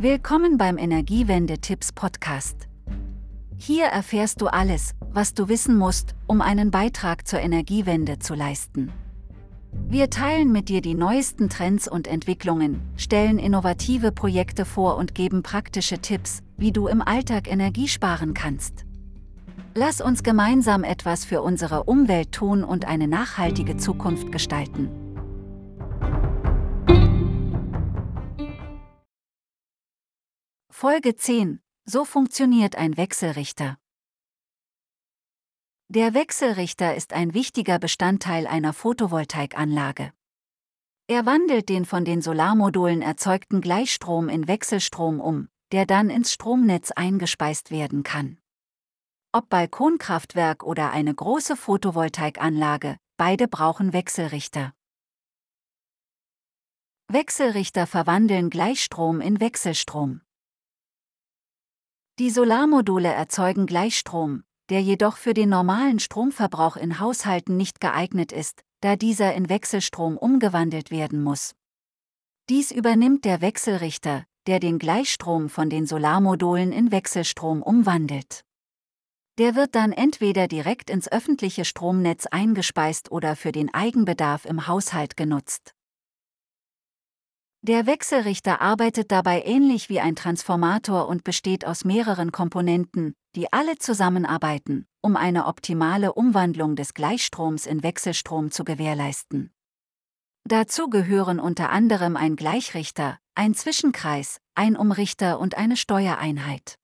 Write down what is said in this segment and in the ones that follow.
Willkommen beim Energiewende-Tipps Podcast. Hier erfährst du alles, was du wissen musst, um einen Beitrag zur Energiewende zu leisten. Wir teilen mit dir die neuesten Trends und Entwicklungen, stellen innovative Projekte vor und geben praktische Tipps, wie du im Alltag Energie sparen kannst. Lass uns gemeinsam etwas für unsere Umwelt tun und eine nachhaltige Zukunft gestalten. Folge 10. So funktioniert ein Wechselrichter. Der Wechselrichter ist ein wichtiger Bestandteil einer Photovoltaikanlage. Er wandelt den von den Solarmodulen erzeugten Gleichstrom in Wechselstrom um, der dann ins Stromnetz eingespeist werden kann. Ob Balkonkraftwerk oder eine große Photovoltaikanlage, beide brauchen Wechselrichter. Wechselrichter verwandeln Gleichstrom in Wechselstrom. Die Solarmodule erzeugen Gleichstrom, der jedoch für den normalen Stromverbrauch in Haushalten nicht geeignet ist, da dieser in Wechselstrom umgewandelt werden muss. Dies übernimmt der Wechselrichter, der den Gleichstrom von den Solarmodulen in Wechselstrom umwandelt. Der wird dann entweder direkt ins öffentliche Stromnetz eingespeist oder für den Eigenbedarf im Haushalt genutzt. Der Wechselrichter arbeitet dabei ähnlich wie ein Transformator und besteht aus mehreren Komponenten, die alle zusammenarbeiten, um eine optimale Umwandlung des Gleichstroms in Wechselstrom zu gewährleisten. Dazu gehören unter anderem ein Gleichrichter, ein Zwischenkreis, ein Umrichter und eine Steuereinheit.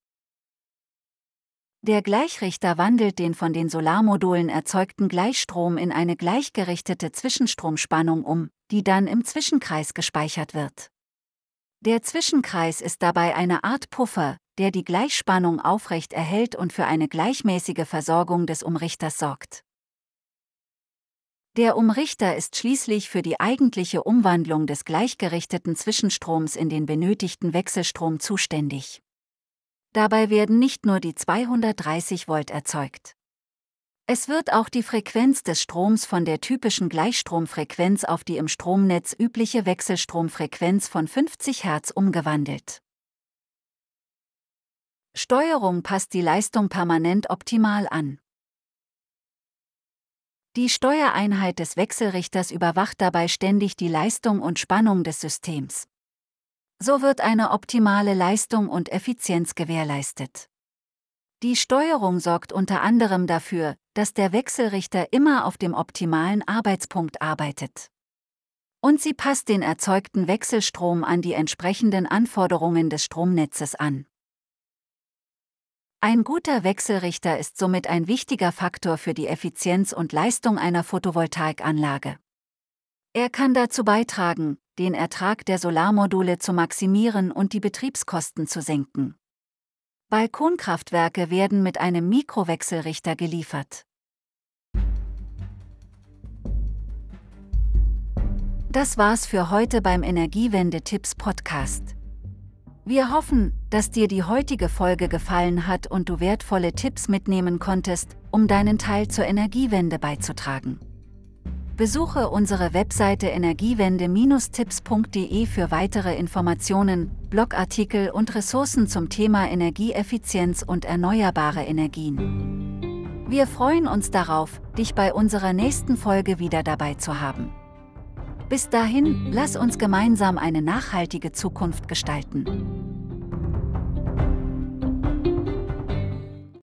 Der Gleichrichter wandelt den von den Solarmodulen erzeugten Gleichstrom in eine gleichgerichtete Zwischenstromspannung um, die dann im Zwischenkreis gespeichert wird. Der Zwischenkreis ist dabei eine Art Puffer, der die Gleichspannung aufrecht erhält und für eine gleichmäßige Versorgung des Umrichters sorgt. Der Umrichter ist schließlich für die eigentliche Umwandlung des gleichgerichteten Zwischenstroms in den benötigten Wechselstrom zuständig. Dabei werden nicht nur die 230 Volt erzeugt. Es wird auch die Frequenz des Stroms von der typischen Gleichstromfrequenz auf die im Stromnetz übliche Wechselstromfrequenz von 50 Hertz umgewandelt. Steuerung passt die Leistung permanent optimal an. Die Steuereinheit des Wechselrichters überwacht dabei ständig die Leistung und Spannung des Systems. So wird eine optimale Leistung und Effizienz gewährleistet. Die Steuerung sorgt unter anderem dafür, dass der Wechselrichter immer auf dem optimalen Arbeitspunkt arbeitet. Und sie passt den erzeugten Wechselstrom an die entsprechenden Anforderungen des Stromnetzes an. Ein guter Wechselrichter ist somit ein wichtiger Faktor für die Effizienz und Leistung einer Photovoltaikanlage. Er kann dazu beitragen, den Ertrag der Solarmodule zu maximieren und die Betriebskosten zu senken. Balkonkraftwerke werden mit einem Mikrowechselrichter geliefert. Das war's für heute beim Energiewende-Tipps Podcast. Wir hoffen, dass dir die heutige Folge gefallen hat und du wertvolle Tipps mitnehmen konntest, um deinen Teil zur Energiewende beizutragen. Besuche unsere Webseite energiewende-tipps.de für weitere Informationen, Blogartikel und Ressourcen zum Thema Energieeffizienz und erneuerbare Energien. Wir freuen uns darauf, dich bei unserer nächsten Folge wieder dabei zu haben. Bis dahin, lass uns gemeinsam eine nachhaltige Zukunft gestalten.